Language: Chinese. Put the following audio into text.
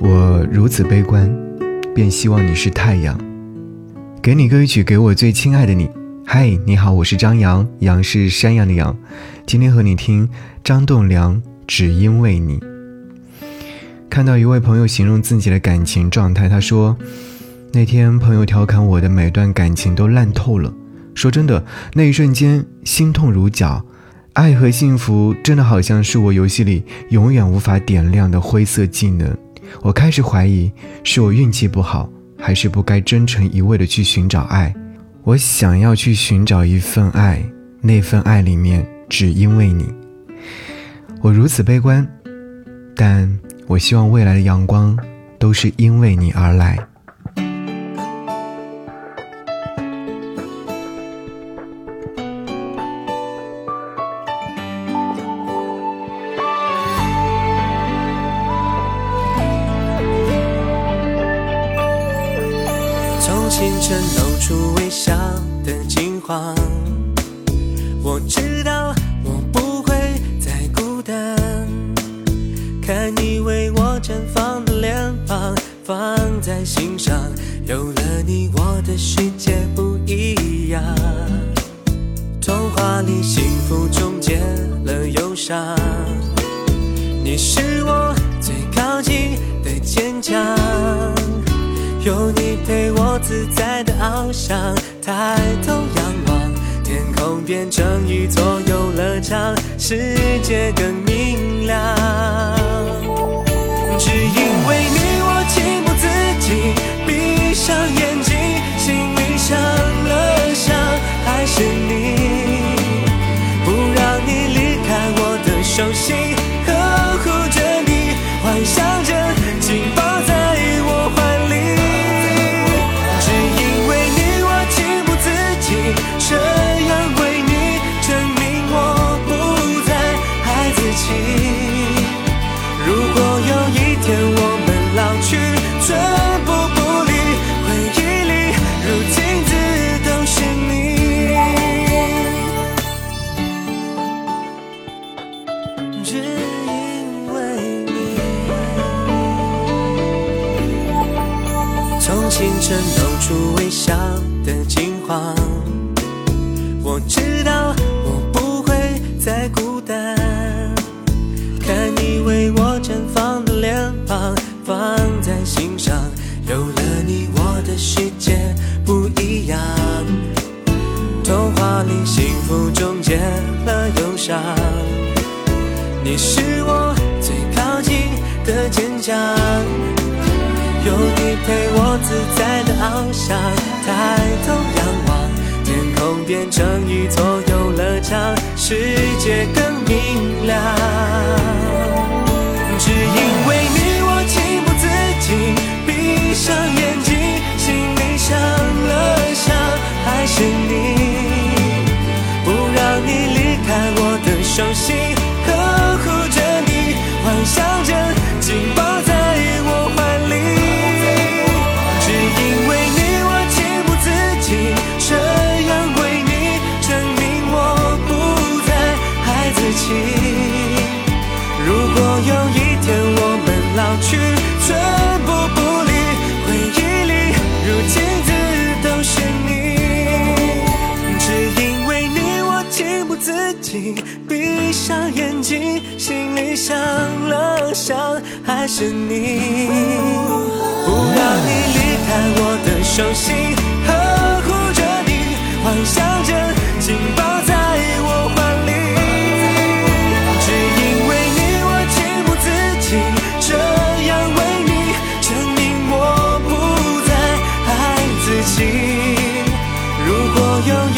我如此悲观，便希望你是太阳。给你歌曲，给我最亲爱的你。嗨，你好，我是张扬，杨是山羊的羊。今天和你听张栋梁《只因为你》。看到一位朋友形容自己的感情状态，他说：“那天朋友调侃我的每段感情都烂透了。说真的，那一瞬间心痛如绞。爱和幸福真的好像是我游戏里永远无法点亮的灰色技能。”我开始怀疑，是我运气不好，还是不该真诚一味的去寻找爱？我想要去寻找一份爱，那份爱里面只因为你。我如此悲观，但我希望未来的阳光都是因为你而来。清晨露出微笑的金黄，我知道我不会再孤单。看你为我绽放的脸庞，放在心上，有了你，我的世界不一样。童话里幸福终结了忧伤，你是我最靠近的坚强。有你陪我自在的翱翔，抬头仰望，天空变成一座游乐场，世界更明亮。只因为你，我情不自禁闭上眼睛，心里想了想，还是你，不让你离开我的手心，从清晨露出微笑的金黄，我知道我不会再孤单。看你为我绽放的脸庞，放在心上，有了你，我的世界不一样。童话里幸福终结了忧伤，你是我最靠近的坚强。你陪我自在的翱翔，抬头仰望，天空变成一座游乐场，世界更明亮。只因为你，我情不自禁闭上眼睛，心里想了想，还是你，不让你离开我的手心，自己，闭上眼睛，心里想了想，还是你。不要你离开我的手心，呵护着你，幻想着紧抱在我怀里。只因为你，我情不自禁这样为你，证明我不再爱自己。如果有。